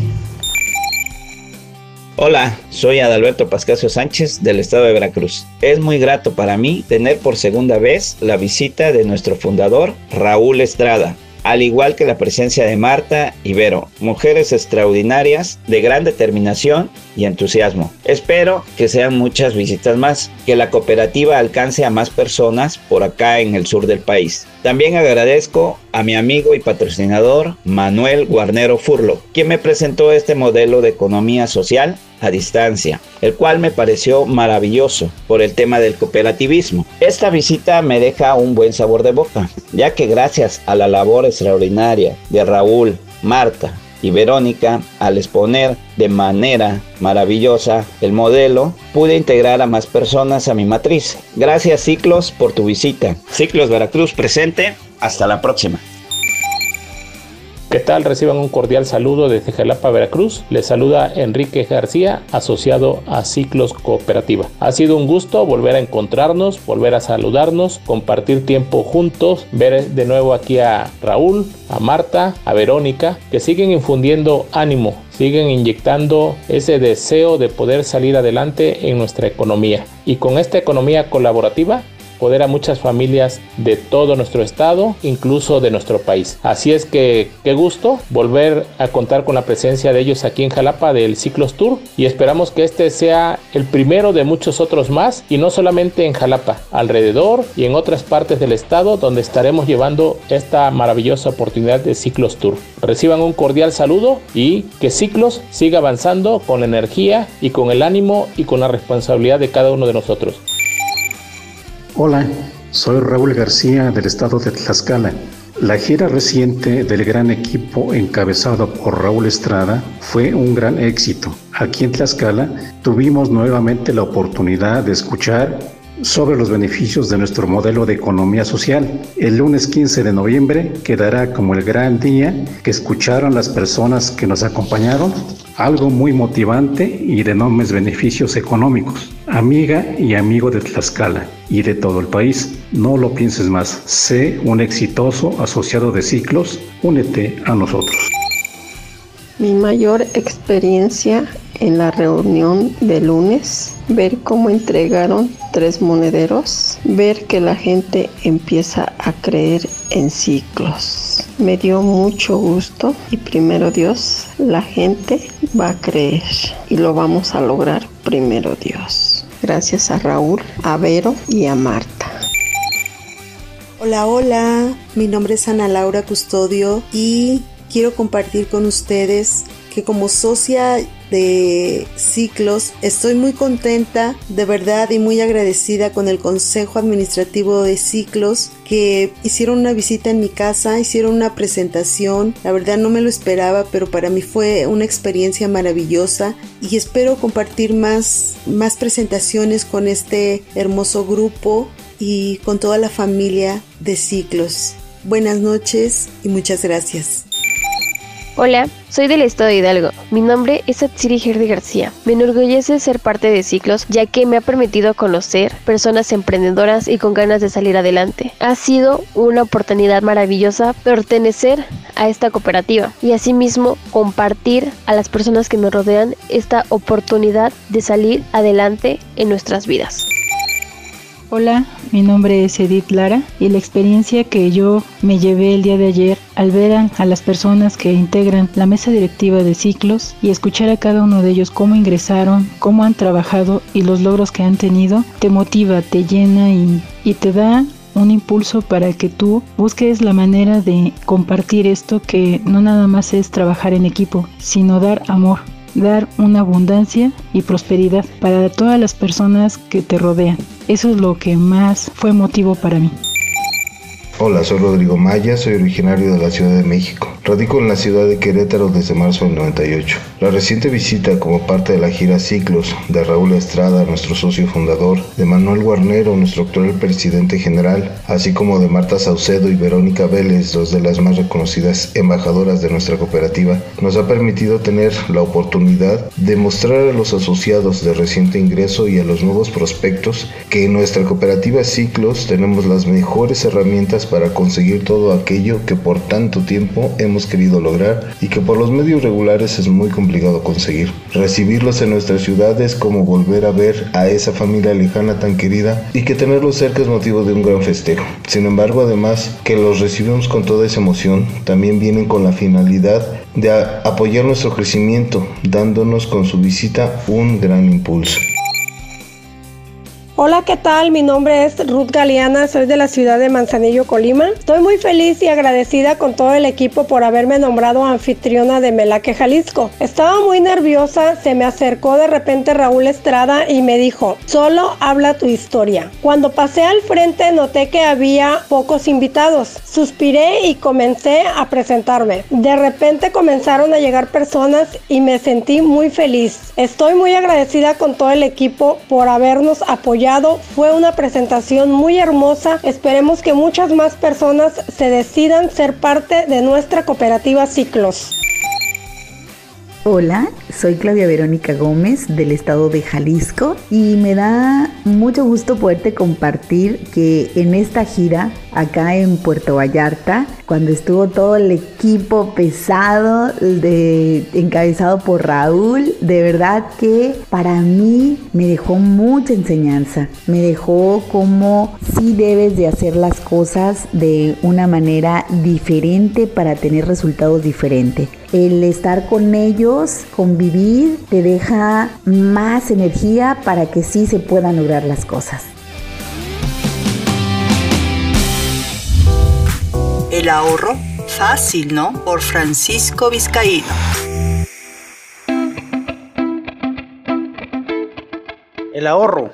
S35: Hola, soy Adalberto Pascasio Sánchez del estado de Veracruz. Es muy grato para mí tener por segunda vez la visita de nuestro fundador Raúl Estrada, al igual que la presencia de Marta y Vero, mujeres extraordinarias de gran determinación y entusiasmo. Espero que sean muchas visitas más, que la cooperativa alcance a más personas por acá en el sur del país. También agradezco a mi amigo y patrocinador Manuel Guarnero Furlo, quien me presentó este modelo de economía social a distancia, el cual me pareció maravilloso por el tema del cooperativismo. Esta visita me deja un buen sabor de boca, ya que gracias a la labor extraordinaria de Raúl, Marta y Verónica, al exponer de manera maravillosa el modelo, pude integrar a más personas a mi matriz. Gracias Ciclos por tu visita. Ciclos Veracruz presente. Hasta la próxima.
S37: ¿Qué tal? Reciban un cordial saludo desde Jalapa, Veracruz. Les saluda Enrique García, asociado a Ciclos Cooperativa. Ha sido un gusto volver a encontrarnos, volver a saludarnos, compartir tiempo juntos, ver de nuevo aquí a Raúl, a Marta, a Verónica, que siguen infundiendo ánimo, siguen inyectando ese deseo de poder salir adelante en nuestra economía. Y con esta economía colaborativa poder a muchas familias de todo nuestro estado, incluso de nuestro país. Así es que qué gusto volver a contar con la presencia de ellos aquí en Jalapa del Ciclos Tour y esperamos que este sea el primero de muchos otros más y no solamente en Jalapa, alrededor y en otras partes del estado donde estaremos llevando esta maravillosa oportunidad de Ciclos Tour. Reciban un cordial saludo y que Ciclos siga avanzando con la energía y con el ánimo y con la responsabilidad de cada uno de nosotros.
S38: Hola, soy Raúl García del estado de Tlaxcala. La gira reciente del gran equipo encabezado por Raúl Estrada fue un gran éxito. Aquí en Tlaxcala tuvimos nuevamente la oportunidad de escuchar sobre los beneficios de nuestro modelo de economía social. El lunes 15 de noviembre quedará como el gran día que escucharon las personas que nos acompañaron, algo muy motivante y de enormes beneficios económicos. Amiga y amigo de Tlaxcala y de todo el país, no lo pienses más, sé un exitoso asociado de ciclos, únete a nosotros.
S39: Mi mayor experiencia en la reunión de lunes, ver cómo entregaron tres monederos, ver que la gente empieza a creer en ciclos. Me dio mucho gusto y primero Dios, la gente va a creer y lo vamos a lograr primero Dios. Gracias a Raúl, a Vero y a Marta.
S40: Hola, hola, mi nombre es Ana Laura Custodio y quiero compartir con ustedes como socia de ciclos estoy muy contenta de verdad y muy agradecida con el consejo administrativo de ciclos que hicieron una visita en mi casa hicieron una presentación. La verdad no me lo esperaba pero para mí fue una experiencia maravillosa y espero compartir más más presentaciones con este hermoso grupo y con toda la familia de ciclos. Buenas noches y muchas gracias
S41: Hola, soy del estado de Hidalgo. Mi nombre es Atsiri Gerdi García. Me enorgullece ser parte de Ciclos, ya que me ha permitido conocer personas emprendedoras y con ganas de salir adelante. Ha sido una oportunidad maravillosa pertenecer a esta cooperativa y asimismo compartir a las personas que me rodean esta oportunidad de salir adelante en nuestras vidas.
S33: Hola, mi nombre es Edith Lara y la experiencia que yo me llevé el día de ayer al ver a, las personas que integran la mesa directiva de ciclos y escuchar a cada uno de ellos cómo ingresaron, cómo han trabajado y los logros que han tenido, te motiva, te llena y, te da un impulso para que tú busques la manera de compartir esto que no nada más es trabajar en equipo, sino dar amor dar una abundancia y prosperidad para todas las personas que te rodean. Eso es lo que más fue motivo para mí.
S42: Hola, soy Rodrigo Maya, soy originario de la Ciudad de México. Radico en la ciudad de Querétaro desde marzo del 98. La reciente visita como parte de la gira Ciclos de Raúl Estrada, nuestro socio fundador, de Manuel Guarnero, nuestro actual presidente general, así como de Marta Saucedo y Verónica Vélez, dos de las más reconocidas embajadoras de nuestra cooperativa, nos ha permitido tener la oportunidad de mostrar a los asociados de reciente ingreso y a los nuevos prospectos que en nuestra cooperativa Ciclos tenemos las mejores herramientas para conseguir todo aquello que por tanto tiempo hemos querido lograr y que por los medios regulares es muy complicado conseguir. Recibirlos en nuestras ciudades como volver a ver a esa familia lejana tan querida y que tenerlos cerca es motivo de un gran festejo. Sin embargo, además que los recibimos con toda esa emoción, también vienen con la finalidad de apoyar nuestro crecimiento, dándonos con su visita un gran impulso.
S43: Hola, ¿qué tal? Mi nombre es Ruth Galeana, soy de la ciudad de Manzanillo, Colima. Estoy muy feliz y agradecida con todo el equipo por haberme nombrado anfitriona de Melaque, Jalisco. Estaba muy nerviosa, se me acercó de repente Raúl Estrada y me dijo, solo habla tu historia. Cuando pasé al frente noté que había pocos invitados. Suspiré y comencé a presentarme. De repente comenzaron a llegar personas y me sentí muy feliz. Estoy muy agradecida con todo el equipo por habernos apoyado fue una presentación muy hermosa. Esperemos que muchas más personas se decidan ser parte de nuestra cooperativa Ciclos.
S44: Hola, soy Claudia Verónica Gómez del estado de Jalisco y me da mucho gusto poderte compartir que en esta gira acá en Puerto Vallarta, cuando estuvo todo el equipo pesado de, encabezado por Raúl, de verdad que para mí me dejó mucha enseñanza, me dejó como si debes de hacer las cosas de una manera diferente para tener resultados diferentes el estar con ellos, convivir, te deja más energía para que sí se puedan lograr las cosas.
S45: El ahorro, fácil, ¿no? Por Francisco Vizcaíno.
S46: El ahorro,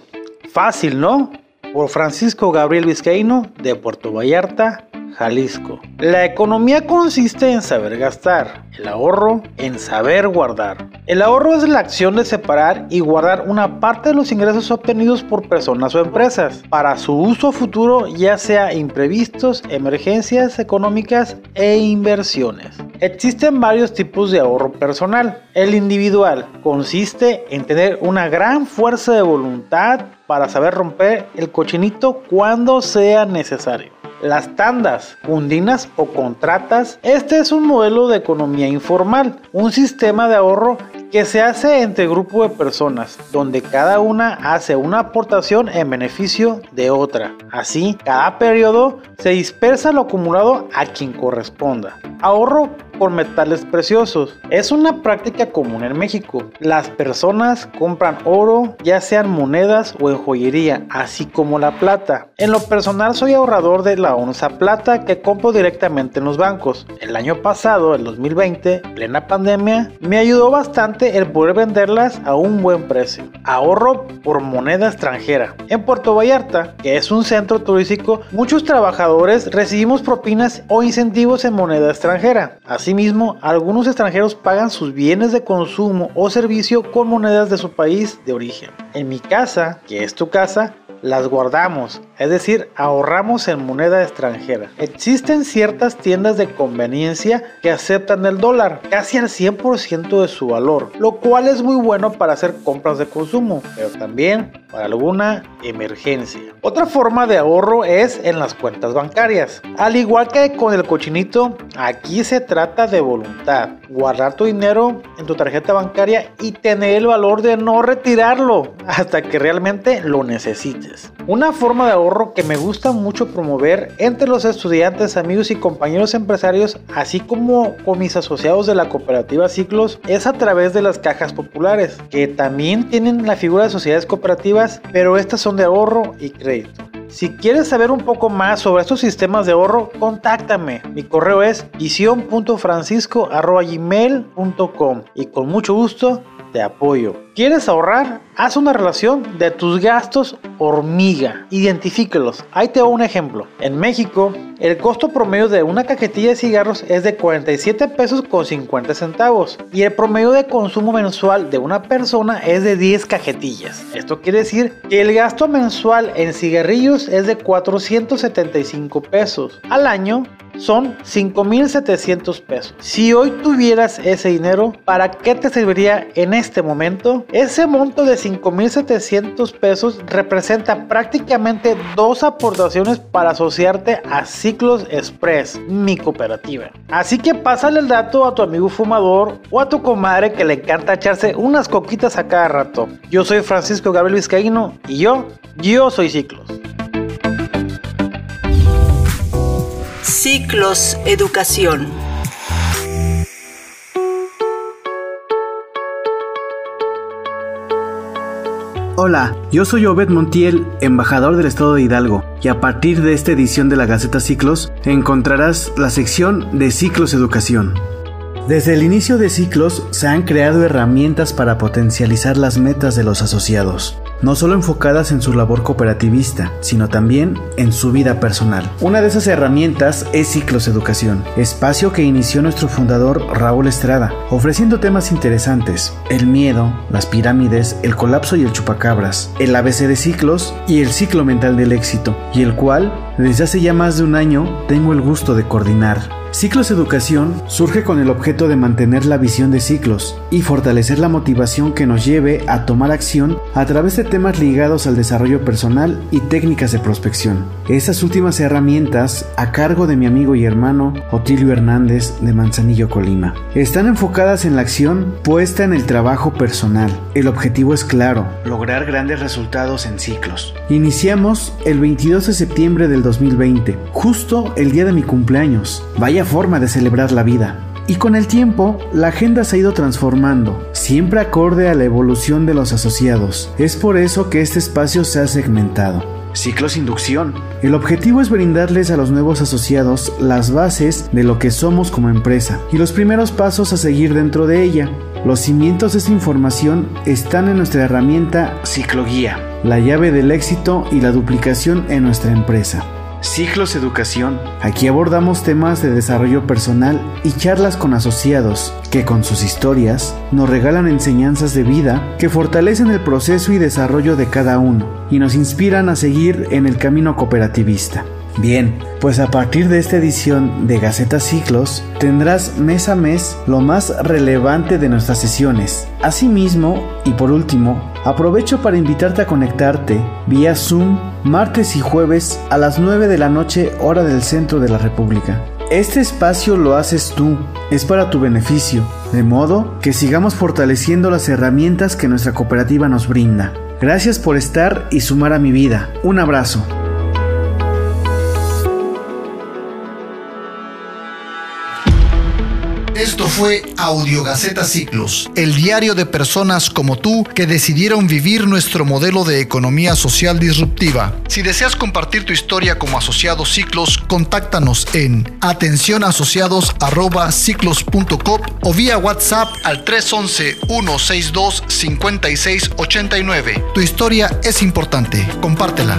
S46: fácil, ¿no? Por Francisco Gabriel Vizcaíno de Puerto Vallarta, Jalisco. La economía consiste en saber gastar, el ahorro en saber guardar. El ahorro es la acción de separar y guardar una parte de los ingresos obtenidos por personas o empresas para su uso futuro, ya sea imprevistos, emergencias económicas e inversiones. Existen varios tipos de ahorro personal. El individual consiste en tener una gran fuerza de voluntad para saber romper el cochinito cuando sea necesario las tandas, fundinas o contratas. Este es un modelo de economía informal, un sistema de ahorro que se hace entre grupo de personas, donde cada una hace una aportación en beneficio de otra. Así, cada periodo se dispersa lo acumulado a quien corresponda. Ahorro por metales preciosos. Es una práctica común en México. Las personas compran oro, ya sean monedas o en joyería, así como la plata. En lo personal soy ahorrador de la onza plata que compro directamente en los bancos. El año pasado, el 2020, plena pandemia, me ayudó bastante el poder venderlas a un buen precio. Ahorro por moneda extranjera. En Puerto Vallarta, que es un centro turístico, muchos trabajadores recibimos propinas o incentivos en moneda extranjera. Asimismo, algunos extranjeros pagan sus bienes de consumo o servicio con monedas de su país de origen. En mi casa, que es tu casa, las guardamos, es decir, ahorramos en moneda extranjera. Existen ciertas tiendas de conveniencia que aceptan el dólar casi al 100% de su valor, lo cual es muy bueno para hacer compras de consumo, pero también para alguna emergencia. Otra forma de ahorro es en las cuentas bancarias. Al igual que con el cochinito, aquí se trata de voluntad. Guardar tu dinero en tu tarjeta bancaria y tener el valor de no retirarlo hasta que realmente lo necesites. Una forma de ahorro que me gusta mucho promover entre los estudiantes, amigos y compañeros empresarios, así como con mis asociados de la cooperativa Ciclos, es a través de las cajas populares, que también tienen la figura de sociedades cooperativas, pero estas son de ahorro y crédito. Si quieres saber un poco más sobre estos sistemas de ahorro, contáctame. Mi correo es visión.francisco.gmail.com y con mucho gusto de apoyo. ¿Quieres ahorrar? Haz una relación de tus gastos hormiga. Identifícalos. Ahí te doy un ejemplo. En México, el costo promedio de una cajetilla de cigarros es de 47 pesos con 50 centavos. Y el promedio de consumo mensual de una persona es de 10 cajetillas. Esto quiere decir que el gasto mensual en cigarrillos es de 475 pesos. Al año son 5.700 pesos. Si hoy tuvieras ese dinero, ¿para qué te serviría en este momento? Ese monto de 5.700 pesos representa prácticamente dos aportaciones para asociarte a Ciclos Express, mi cooperativa. Así que pásale el dato a tu amigo fumador o a tu comadre que le encanta echarse unas coquitas a cada rato. Yo soy Francisco Gabriel Vizcaíno y yo, yo soy Ciclos.
S45: Ciclos Educación.
S47: Hola, yo soy Obed Montiel, embajador del estado de Hidalgo, y a partir de esta edición de la Gaceta Ciclos encontrarás la sección de Ciclos Educación. Desde el inicio de Ciclos se han creado herramientas para potencializar las metas de los asociados no solo enfocadas en su labor cooperativista, sino también en su vida personal. Una de esas herramientas es Ciclos Educación, espacio que inició nuestro fundador Raúl Estrada, ofreciendo temas interesantes, el miedo, las pirámides, el colapso y el chupacabras, el ABC de ciclos y el ciclo mental del éxito, y el cual, desde hace ya más de un año, tengo el gusto de coordinar. Ciclos Educación surge con el objeto de mantener la visión de ciclos y fortalecer la motivación que nos lleve a tomar acción a través de temas ligados al desarrollo personal y técnicas de prospección. Estas últimas herramientas, a cargo de mi amigo y hermano Otilio Hernández de Manzanillo, Colima, están enfocadas en la acción puesta en el trabajo personal. El objetivo es claro, lograr grandes resultados en ciclos. Iniciamos el 22 de septiembre del 2020, justo el día de mi cumpleaños. Vaya forma de celebrar la vida. Y con el tiempo, la agenda se ha ido transformando, siempre acorde a la evolución de los asociados. Es por eso que este espacio se ha segmentado. Ciclos Inducción. El objetivo es brindarles a los nuevos asociados las bases de lo que somos como empresa y los primeros pasos a seguir dentro de ella. Los cimientos de esta información están en nuestra herramienta Cicloguía, la llave del éxito y la duplicación en nuestra empresa. Ciclos Educación. Aquí abordamos temas de desarrollo personal y charlas con asociados que con sus historias nos regalan enseñanzas de vida que fortalecen el proceso y desarrollo de cada uno y nos inspiran a seguir en el camino cooperativista. Bien, pues a partir de esta edición de Gaceta Ciclos tendrás mes a mes lo más relevante de nuestras sesiones. Asimismo, y por último, aprovecho para invitarte a conectarte vía Zoom martes y jueves a las 9 de la noche hora del centro de la República. Este espacio lo haces tú, es para tu beneficio, de modo que sigamos fortaleciendo las herramientas que nuestra cooperativa nos brinda. Gracias por estar y sumar a mi vida. Un abrazo.
S48: Esto fue Audiogaceta Ciclos, el diario de personas como tú que decidieron vivir nuestro modelo de economía social disruptiva. Si deseas compartir tu historia como asociado Ciclos, contáctanos en atencionasociados@ciclos.com o vía WhatsApp al 311 162 5689. Tu historia es importante, compártela.